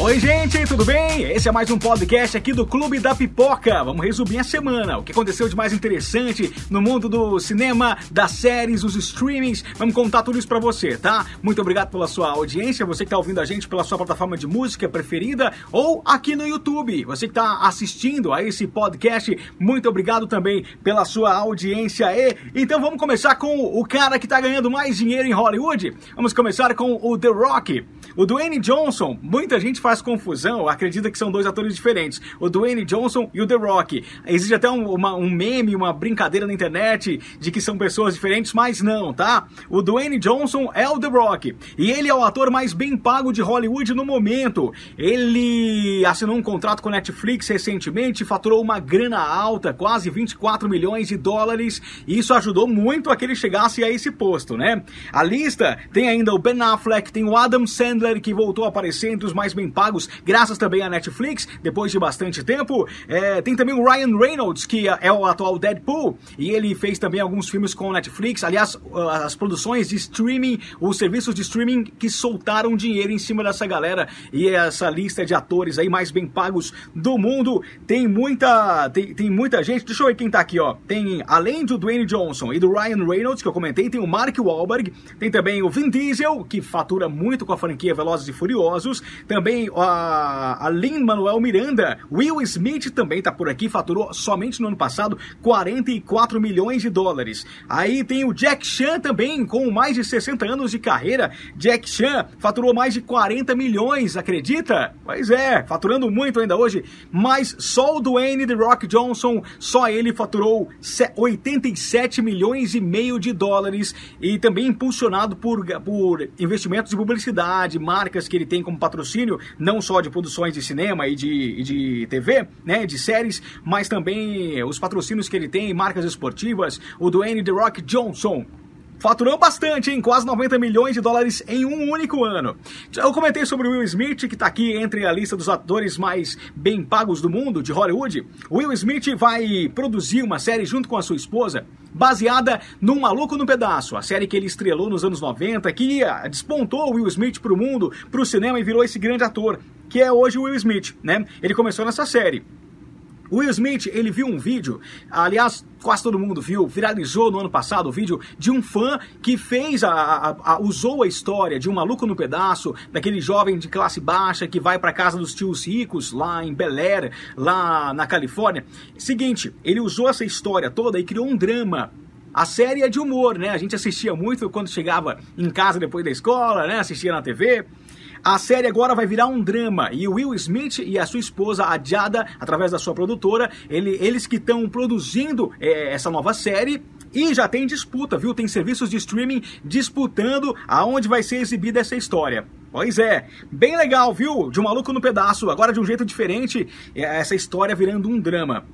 Oi, gente, tudo bem? Esse é mais um podcast aqui do Clube da Pipoca. Vamos resumir a semana, o que aconteceu de mais interessante no mundo do cinema, das séries, os streamings. Vamos contar tudo isso pra você, tá? Muito obrigado pela sua audiência, você que tá ouvindo a gente pela sua plataforma de música preferida ou aqui no YouTube. Você que tá assistindo a esse podcast, muito obrigado também pela sua audiência. E então vamos começar com o cara que tá ganhando mais dinheiro em Hollywood. Vamos começar com o The Rock. O Dwayne Johnson, muita gente faz confusão, acredita que são dois atores diferentes, o Dwayne Johnson e o The Rock. Existe até um, uma, um meme, uma brincadeira na internet de que são pessoas diferentes, mas não, tá? O Dwayne Johnson é o The Rock e ele é o ator mais bem pago de Hollywood no momento. Ele assinou um contrato com a Netflix recentemente, faturou uma grana alta, quase 24 milhões de dólares, e isso ajudou muito a que ele chegasse a esse posto, né? A lista tem ainda o Ben Affleck, tem o Adam Sandler que voltou a aparecer entre os mais bem pagos, graças também à Netflix, depois de bastante tempo. É, tem também o Ryan Reynolds, que é o atual Deadpool, e ele fez também alguns filmes com a Netflix. Aliás, as produções de streaming, os serviços de streaming que soltaram dinheiro em cima dessa galera. E essa lista de atores aí mais bem pagos do mundo tem muita, tem, tem muita gente. Deixa eu ver quem tá aqui, ó. Tem, além do Dwayne Johnson e do Ryan Reynolds, que eu comentei, tem o Mark Wahlberg, tem também o Vin Diesel, que fatura muito com a franquia Velozes e Furiosos. Também a, a Lin-Manuel Miranda. Will Smith também tá por aqui, faturou somente no ano passado 44 milhões de dólares. Aí tem o Jack Chan também, com mais de 60 anos de carreira. Jack Chan faturou mais de 40 milhões, acredita? Pois é, faturando muito ainda hoje. Mas só o Dwayne The Rock Johnson, só ele faturou 87 milhões e meio de dólares e também impulsionado por, por investimentos de publicidade, marcas que ele tem como patrocínio, não só de produções de cinema e de, e de TV, né, de séries, mas também os patrocínios que ele tem, marcas esportivas, o Dwayne The Rock Johnson. Faturou bastante, hein? Quase 90 milhões de dólares em um único ano. Eu comentei sobre o Will Smith, que está aqui entre a lista dos atores mais bem pagos do mundo, de Hollywood. Will Smith vai produzir uma série junto com a sua esposa, baseada num Maluco no Pedaço, a série que ele estrelou nos anos 90, que despontou o Will Smith para o mundo, para o cinema e virou esse grande ator, que é hoje o Will Smith, né? Ele começou nessa série. Will Smith, ele viu um vídeo, aliás, quase todo mundo viu, viralizou no ano passado o vídeo de um fã que fez a, a, a, usou a história de um maluco no pedaço, daquele jovem de classe baixa que vai para casa dos tios ricos lá em Bel Air, lá na Califórnia. Seguinte, ele usou essa história toda e criou um drama a série é de humor, né? A gente assistia muito quando chegava em casa depois da escola, né? Assistia na TV. A série agora vai virar um drama e Will Smith e a sua esposa, a Jada, através da sua produtora, ele, eles que estão produzindo é, essa nova série, e já tem disputa, viu? Tem serviços de streaming disputando aonde vai ser exibida essa história. Pois é, bem legal, viu? De um maluco no pedaço, agora de um jeito diferente, essa história virando um drama.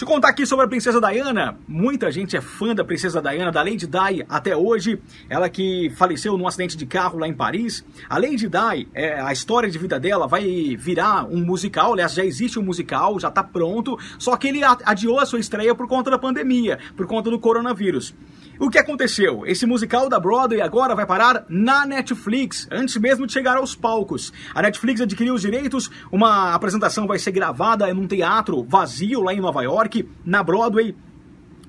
Eu contar aqui sobre a Princesa Diana. Muita gente é fã da Princesa Diana, da Lady Di até hoje. Ela que faleceu num acidente de carro lá em Paris. A Lady Di, é, a história de vida dela vai virar um musical. Aliás, já existe um musical, já tá pronto. Só que ele adiou a sua estreia por conta da pandemia, por conta do coronavírus. O que aconteceu? Esse musical da Broadway agora vai parar na Netflix, antes mesmo de chegar aos palcos. A Netflix adquiriu os direitos, uma apresentação vai ser gravada num teatro vazio lá em Nova York, na Broadway.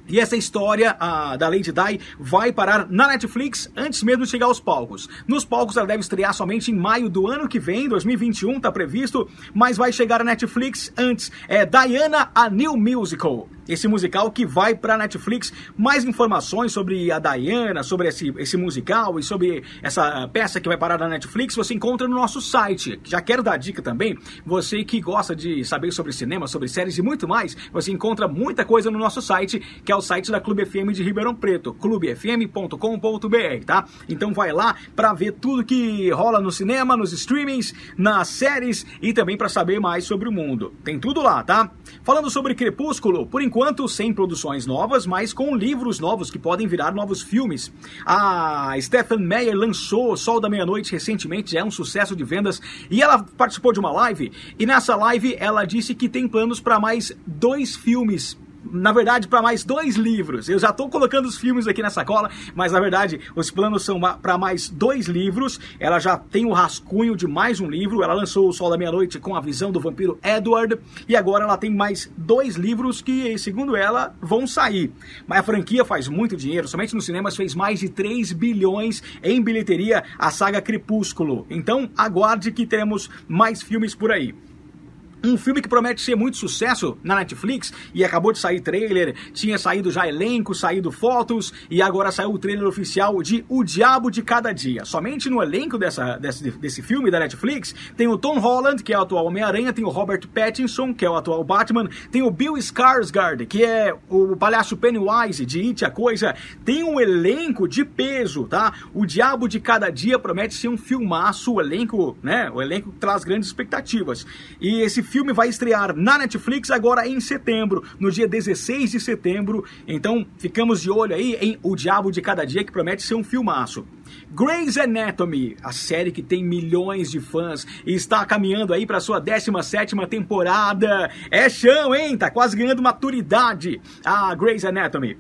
E essa história a, da Lady Di vai parar na Netflix antes mesmo de chegar aos palcos. Nos palcos ela deve estrear somente em maio do ano que vem, 2021, está previsto, mas vai chegar a Netflix antes. É Diana, a New Musical esse musical que vai para Netflix. Mais informações sobre a Diana, sobre esse, esse musical e sobre essa peça que vai parar na Netflix, você encontra no nosso site. Já quero dar dica também, você que gosta de saber sobre cinema, sobre séries e muito mais, você encontra muita coisa no nosso site, que é o site da Clube FM de Ribeirão Preto, clubefm.com.br, tá? Então vai lá para ver tudo que rola no cinema, nos streamings, nas séries e também para saber mais sobre o mundo. Tem tudo lá, tá? Falando sobre Crepúsculo, por enquanto enquanto sem produções novas, mas com livros novos que podem virar novos filmes. A Stephen Meyer lançou Sol da Meia-Noite recentemente, é um sucesso de vendas, e ela participou de uma live, e nessa live ela disse que tem planos para mais dois filmes na verdade, para mais dois livros. Eu já estou colocando os filmes aqui na sacola, mas na verdade os planos são para mais dois livros. Ela já tem o rascunho de mais um livro. Ela lançou O Sol da Meia-Noite com a visão do vampiro Edward. E agora ela tem mais dois livros que, segundo ela, vão sair. Mas a franquia faz muito dinheiro. Somente nos cinemas fez mais de 3 bilhões em bilheteria a saga Crepúsculo. Então aguarde que teremos mais filmes por aí. Um filme que promete ser muito sucesso na Netflix e acabou de sair trailer, tinha saído já elenco, saído fotos e agora saiu o trailer oficial de O Diabo de Cada Dia. Somente no elenco dessa, desse, desse filme da Netflix tem o Tom Holland, que é o atual Homem-Aranha, tem o Robert Pattinson, que é o atual Batman, tem o Bill Skarsgård, que é o palhaço Pennywise de It a Coisa, tem um elenco de peso, tá? O Diabo de Cada Dia promete ser um filmaço, o elenco, né? O elenco traz grandes expectativas. E esse filme vai estrear na Netflix agora em setembro, no dia 16 de setembro. Então, ficamos de olho aí em O Diabo de Cada Dia, que promete ser um filmaço. Grey's Anatomy, a série que tem milhões de fãs e está caminhando aí para sua 17 temporada. É chão, hein? Tá quase ganhando maturidade. A Grey's Anatomy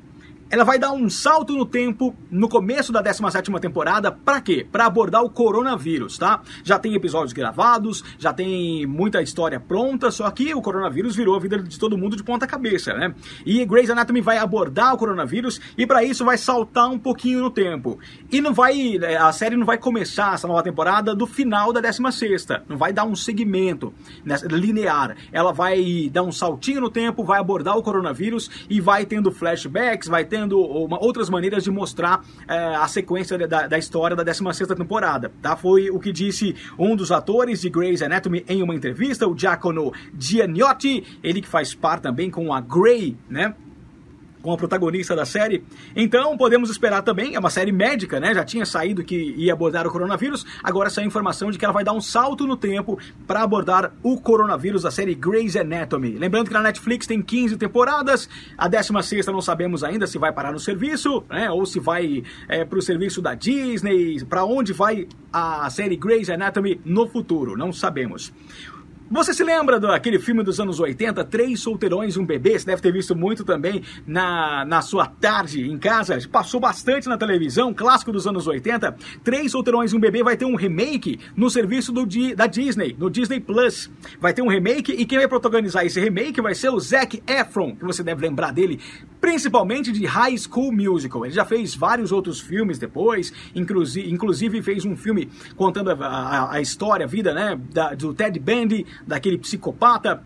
ela vai dar um salto no tempo no começo da 17ª temporada, para quê? Para abordar o coronavírus, tá? Já tem episódios gravados, já tem muita história pronta, só que o coronavírus virou a vida de todo mundo de ponta cabeça, né? E Grey's Anatomy vai abordar o coronavírus e para isso vai saltar um pouquinho no tempo. E não vai é, a série não vai começar essa nova temporada do final da 16ª, não vai dar um segmento linear. Ela vai dar um saltinho no tempo, vai abordar o coronavírus e vai tendo flashbacks, vai tendo uma, outras maneiras de mostrar é, a sequência da, da, história da 16 temporada. Tá? Foi o que disse um dos atores de Grey's Anatomy em uma entrevista, o Giacomo Giannotti, ele que faz par também com a Grey, né? Com a protagonista da série. Então, podemos esperar também, é uma série médica, né? Já tinha saído que ia abordar o coronavírus, agora saiu a informação de que ela vai dar um salto no tempo para abordar o coronavírus da série Grey's Anatomy. Lembrando que na Netflix tem 15 temporadas, a 16 não sabemos ainda se vai parar no serviço, né? Ou se vai é, para o serviço da Disney, para onde vai a série Grey's Anatomy no futuro, não sabemos. Você se lembra daquele filme dos anos 80, Três Solteirões e um Bebê? Você deve ter visto muito também na, na sua tarde em casa. Passou bastante na televisão, clássico dos anos 80. Três Solteirões e um Bebê vai ter um remake no serviço do, da Disney, no Disney Plus. Vai ter um remake e quem vai protagonizar esse remake vai ser o Zac Efron, que você deve lembrar dele, principalmente de High School Musical. Ele já fez vários outros filmes depois, inclusive, fez um filme contando a, a, a história, a vida né, da, do Ted Bundy, daquele psicopata.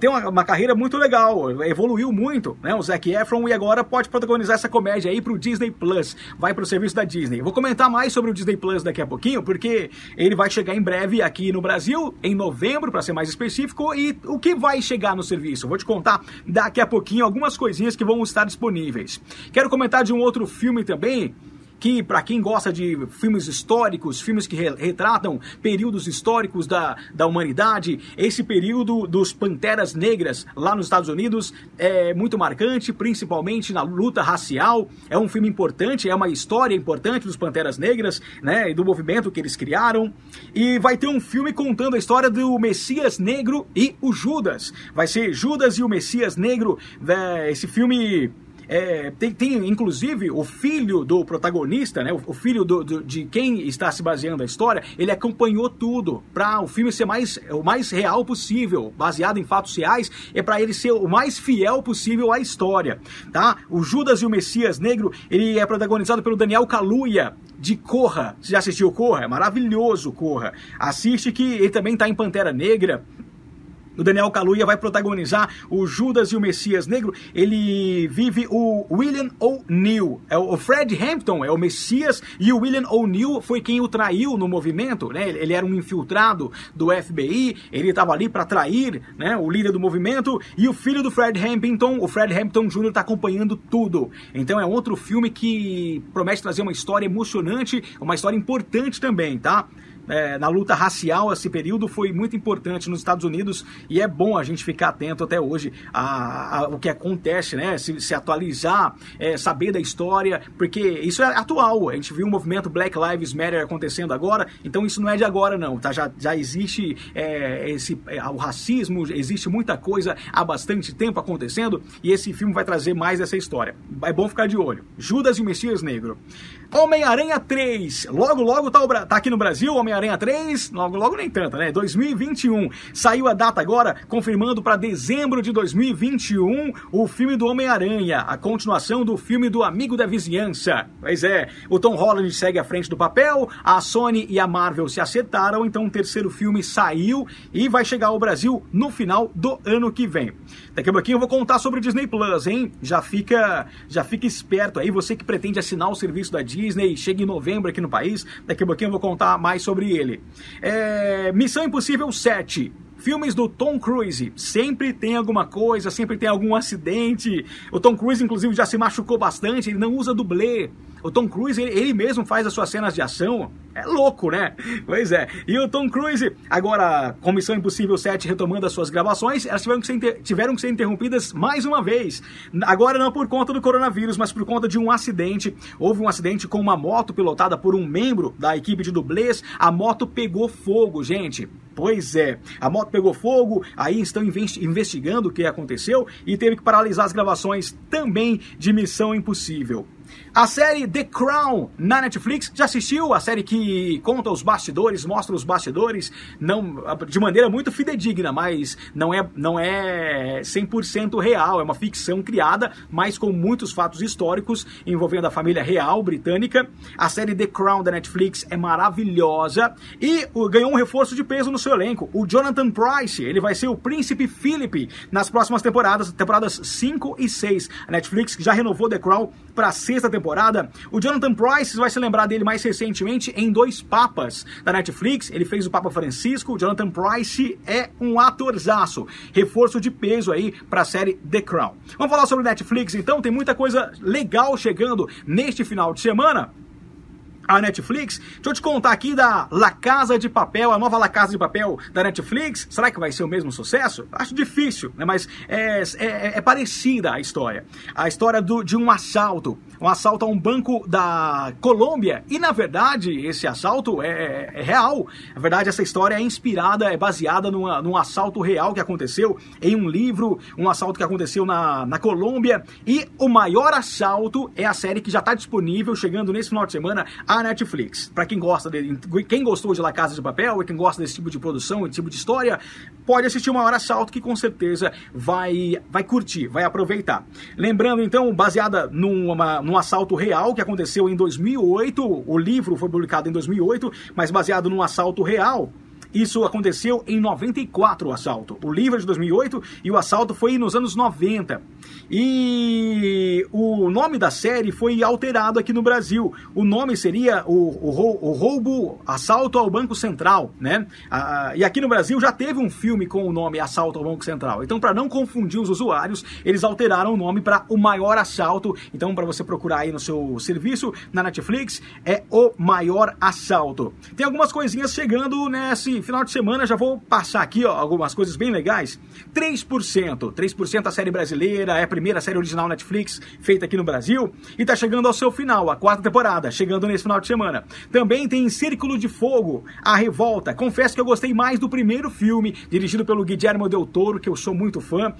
Tem uma, uma, carreira muito legal, evoluiu muito, né? O Zac Efron e agora pode protagonizar essa comédia aí pro Disney Plus, vai pro serviço da Disney. vou comentar mais sobre o Disney Plus daqui a pouquinho, porque ele vai chegar em breve aqui no Brasil, em novembro, para ser mais específico, e o que vai chegar no serviço? Vou te contar daqui a pouquinho algumas coisinhas que vão estar disponíveis. Quero comentar de um outro filme também que para quem gosta de filmes históricos, filmes que re retratam períodos históricos da, da humanidade, esse período dos Panteras Negras lá nos Estados Unidos é muito marcante, principalmente na luta racial. É um filme importante, é uma história importante dos Panteras Negras, né, e do movimento que eles criaram. E vai ter um filme contando a história do Messias Negro e o Judas. Vai ser Judas e o Messias Negro. Né, esse filme é, tem, tem, inclusive, o filho do protagonista, né, o, o filho do, do, de quem está se baseando a história, ele acompanhou tudo para o filme ser mais, o mais real possível, baseado em fatos reais, é para ele ser o mais fiel possível à história, tá? O Judas e o Messias Negro, ele é protagonizado pelo Daniel Kaluuya, de Corra. Você já assistiu Corra? É maravilhoso Corra. Assiste que ele também está em Pantera Negra. O Daniel Kaluuya vai protagonizar o Judas e o Messias Negro. Ele vive o William O'Neill. É o Fred Hampton é o Messias e o William O'Neill foi quem o traiu no movimento, né? Ele era um infiltrado do FBI, ele estava ali para trair, né, o líder do movimento e o filho do Fred Hampton, o Fred Hampton Jr. está acompanhando tudo. Então é outro filme que promete trazer uma história emocionante, uma história importante também, tá? É, na luta racial, esse período foi muito importante nos Estados Unidos e é bom a gente ficar atento até hoje a, a o que acontece, né? Se, se atualizar, é, saber da história, porque isso é atual. A gente viu o movimento Black Lives Matter acontecendo agora, então isso não é de agora, não, tá? Já, já existe é, esse, é, o racismo, existe muita coisa há bastante tempo acontecendo e esse filme vai trazer mais essa história. É bom ficar de olho. Judas e o Messias Negro. Homem-Aranha 3. Logo, logo tá, tá aqui no Brasil, Homem-Aranha 3. Logo, logo nem tanto, né? 2021. Saiu a data agora, confirmando para dezembro de 2021 o filme do Homem-Aranha, a continuação do filme do Amigo da Vizinhança. Pois é, o Tom Holland segue à frente do papel, a Sony e a Marvel se acertaram, então o terceiro filme saiu e vai chegar ao Brasil no final do ano que vem. Daqui a pouquinho eu vou contar sobre o Disney Plus, hein? Já fica, já fica esperto aí, você que pretende assinar o serviço da Disney, chega em novembro aqui no país, daqui a pouquinho eu vou contar mais sobre ele. É, Missão Impossível 7. Filmes do Tom Cruise sempre tem alguma coisa, sempre tem algum acidente. O Tom Cruise, inclusive, já se machucou bastante, ele não usa dublê. O Tom Cruise, ele, ele, mesmo faz as suas cenas de ação. É louco, né? Pois é. E o Tom Cruise, agora, com Missão Impossível 7 retomando as suas gravações, elas tiveram que, ser, tiveram que ser interrompidas mais uma vez. Agora não por conta do coronavírus, mas por conta de um acidente. Houve um acidente com uma moto pilotada por um membro da equipe de dublês. A moto pegou fogo, gente. Pois é, a moto pegou fogo, aí estão investigando o que aconteceu e teve que paralisar as gravações também de Missão Impossível. A série The Crown na Netflix, já assistiu? A série que conta os bastidores, mostra os bastidores, não de maneira muito fidedigna, mas não é, não é 100% real, é uma ficção criada, mas com muitos fatos históricos envolvendo a família real britânica. A série The Crown da Netflix é maravilhosa e ganhou um reforço de peso no seu elenco. O Jonathan Price, ele vai ser o príncipe Philip nas próximas temporadas, temporadas 5 e 6. A Netflix já renovou The Crown para a sexta temporada. O Jonathan Price vai se lembrar dele mais recentemente em Dois Papas da Netflix. Ele fez o Papa Francisco. O Jonathan Price é um atorzaço. Reforço de peso aí para a série The Crown. Vamos falar sobre Netflix então. Tem muita coisa legal chegando neste final de semana a Netflix. Deixa eu te contar aqui da La Casa de Papel, a nova La Casa de Papel da Netflix. Será que vai ser o mesmo sucesso? Acho difícil, né? mas é, é, é parecida a história. A história do, de um assalto. Um assalto a um banco da Colômbia. E, na verdade, esse assalto é, é real. Na verdade, essa história é inspirada, é baseada numa, num assalto real que aconteceu em um livro, um assalto que aconteceu na, na Colômbia. E o maior assalto é a série que já está disponível, chegando nesse final de semana, a a Netflix. Para quem gosta de, quem gostou de La Casa de Papel e quem gosta desse tipo de produção, esse tipo de história, pode assistir uma hora assalto que com certeza vai vai curtir, vai aproveitar. Lembrando então, baseada numa, num assalto real que aconteceu em 2008, o livro foi publicado em 2008, mas baseado num assalto real isso aconteceu em 94, o assalto. O livro é de 2008 e o assalto foi nos anos 90. E o nome da série foi alterado aqui no Brasil. O nome seria o, o, o roubo, assalto ao Banco Central, né? Ah, e aqui no Brasil já teve um filme com o nome Assalto ao Banco Central. Então, para não confundir os usuários, eles alteraram o nome para O Maior Assalto. Então, para você procurar aí no seu serviço, na Netflix, é O Maior Assalto. Tem algumas coisinhas chegando nesse final de semana. Já vou passar aqui ó, algumas coisas bem legais. 3%. 3% a série brasileira, é primeira série original Netflix feita aqui no Brasil e está chegando ao seu final, a quarta temporada, chegando nesse final de semana. Também tem Círculo de Fogo, A Revolta. Confesso que eu gostei mais do primeiro filme, dirigido pelo Guillermo del Toro, que eu sou muito fã.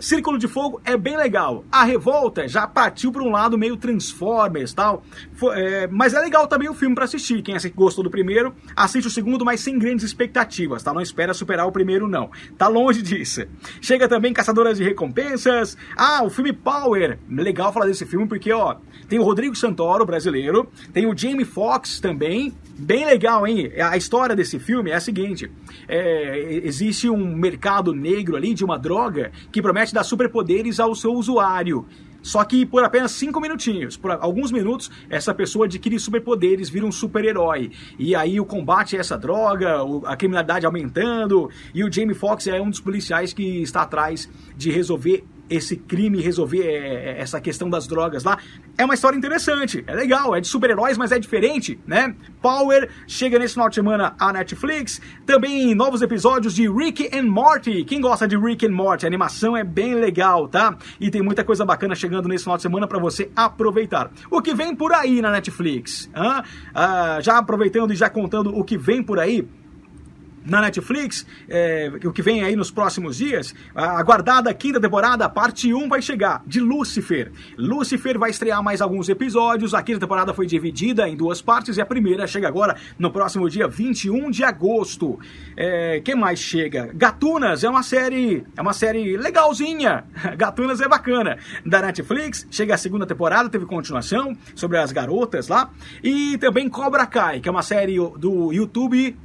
Círculo de Fogo é bem legal. A Revolta já partiu para um lado meio Transformers tal. É, mas é legal também o filme para assistir. Quem gostou do primeiro, assiste o segundo, mas sem grandes expectativas, tá? Não espera superar o primeiro, não. Tá longe disso. Chega também Caçadoras de Recompensas. Ah, o filme Power. Legal falar desse filme porque, ó, tem o Rodrigo Santoro, brasileiro. Tem o Jamie Foxx também. Bem legal, hein? A história desse filme é a seguinte: é, existe um mercado negro ali de uma droga que promete dar superpoderes ao seu usuário. Só que por apenas cinco minutinhos, por alguns minutos, essa pessoa adquire superpoderes, vira um super-herói. E aí o combate a essa droga, a criminalidade aumentando, e o Jamie Foxx é um dos policiais que está atrás de resolver esse crime, resolver é, é, essa questão das drogas lá. É uma história interessante, é legal, é de super-heróis, mas é diferente, né? Power chega nesse final de semana à Netflix. Também novos episódios de Rick and Morty. Quem gosta de Rick and Morty? A animação é bem legal, tá? E tem muita coisa bacana chegando nesse final de semana para você aproveitar. O que vem por aí na Netflix? Ah, já aproveitando e já contando o que vem por aí na Netflix, é, o que vem aí nos próximos dias, a aguardada quinta temporada, parte 1 vai chegar, de Lucifer. Lucifer vai estrear mais alguns episódios, a quinta temporada foi dividida em duas partes e a primeira chega agora no próximo dia 21 de agosto. É, que mais chega? Gatunas é uma série, é uma série legalzinha, Gatunas é bacana. Da Netflix, chega a segunda temporada, teve continuação sobre as garotas lá, e também Cobra Kai, que é uma série do YouTube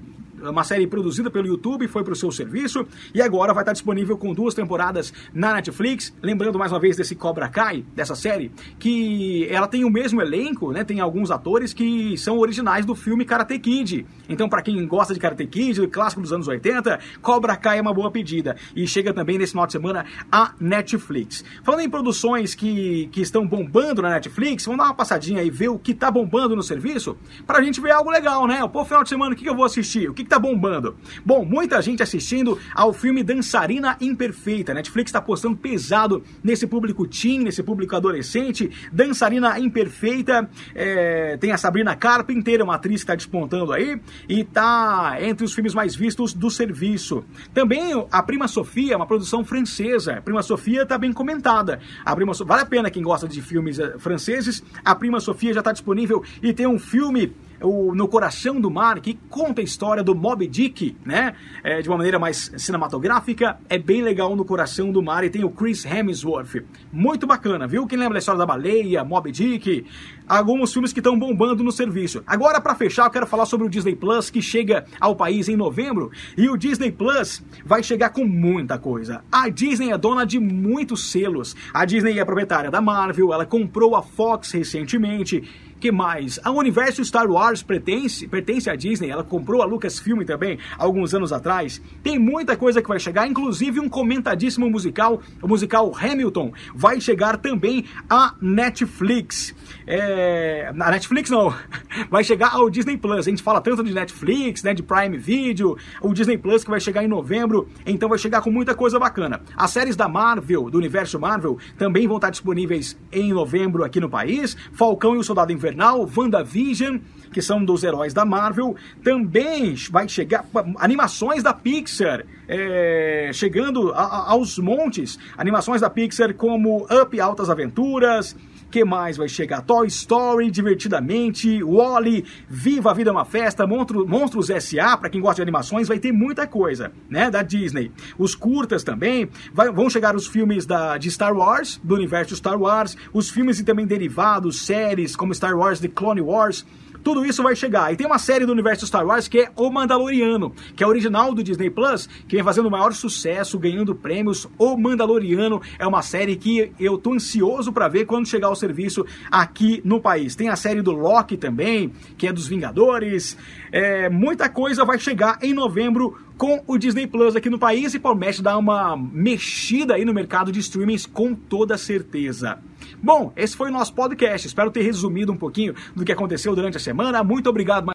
uma série produzida pelo YouTube, foi para o seu serviço e agora vai estar disponível com duas temporadas na Netflix. Lembrando mais uma vez desse Cobra Kai, dessa série, que ela tem o mesmo elenco, né? Tem alguns atores que são originais do filme Karate Kid. Então, para quem gosta de Karate Kid, clássico dos anos 80, Cobra Kai é uma boa pedida. E chega também nesse final de semana a Netflix. Falando em produções que, que estão bombando na Netflix, vamos dar uma passadinha e ver o que está bombando no serviço, para a gente ver algo legal, né? Pô, final de semana, o que, que eu vou assistir? O que, que tá bombando? Bom, muita gente assistindo ao filme Dançarina Imperfeita. Netflix está postando pesado nesse público teen, nesse público adolescente. Dançarina Imperfeita. É, tem a Sabrina Carpenter, uma atriz que está despontando aí. E tá entre os filmes mais vistos do serviço. Também a Prima Sofia, uma produção francesa. A Prima Sofia está bem comentada. A Prima so... Vale a pena quem gosta de filmes eh, franceses. A Prima Sofia já está disponível e tem um filme o No Coração do Mar, que conta a história do Moby Dick, né? É, de uma maneira mais cinematográfica. É bem legal No Coração do Mar e tem o Chris Hemsworth. Muito bacana, viu? Quem lembra da história da baleia, Moby Dick? Alguns filmes que estão bombando no serviço. Agora, para fechar, eu quero falar sobre o Disney Plus, que chega ao país em novembro. E o Disney Plus vai chegar com muita coisa. A Disney é dona de muitos selos. A Disney é proprietária da Marvel, ela comprou a Fox recentemente que mais? A universo Star Wars pertence, pertence à Disney, ela comprou a Lucasfilm também alguns anos atrás. Tem muita coisa que vai chegar, inclusive um comentadíssimo musical, o musical Hamilton, vai chegar também à Netflix. É, a Netflix não, vai chegar ao Disney Plus. A gente fala tanto de Netflix, né, de Prime Video, o Disney Plus que vai chegar em novembro, então vai chegar com muita coisa bacana. As séries da Marvel, do universo Marvel, também vão estar disponíveis em novembro aqui no país. Falcão e o Soldado Invernal Invernal, WandaVision, que são dos heróis da Marvel. Também vai chegar animações da Pixar, é, chegando a, a, aos montes. Animações da Pixar como Up Altas Aventuras, que mais vai chegar? Toy Story, Divertidamente, Wally, Viva a Vida é uma Festa, Monstro, Monstros S.A., para quem gosta de animações, vai ter muita coisa, né, da Disney. Os curtas também, vai, vão chegar os filmes da, de Star Wars, do universo Star Wars, os filmes e também derivados, séries como Star Wars The Clone Wars, tudo isso vai chegar. E tem uma série do universo Star Wars que é O Mandaloriano, que é original do Disney Plus, que vem fazendo o maior sucesso, ganhando prêmios. O Mandaloriano é uma série que eu tô ansioso para ver quando chegar ao serviço aqui no país. Tem a série do Loki também, que é dos Vingadores. É, muita coisa vai chegar em novembro com o Disney Plus aqui no país e promete dar uma mexida aí no mercado de streamings com toda certeza. Bom, esse foi o nosso podcast. Espero ter resumido um pouquinho do que aconteceu durante a semana. Muito obrigado.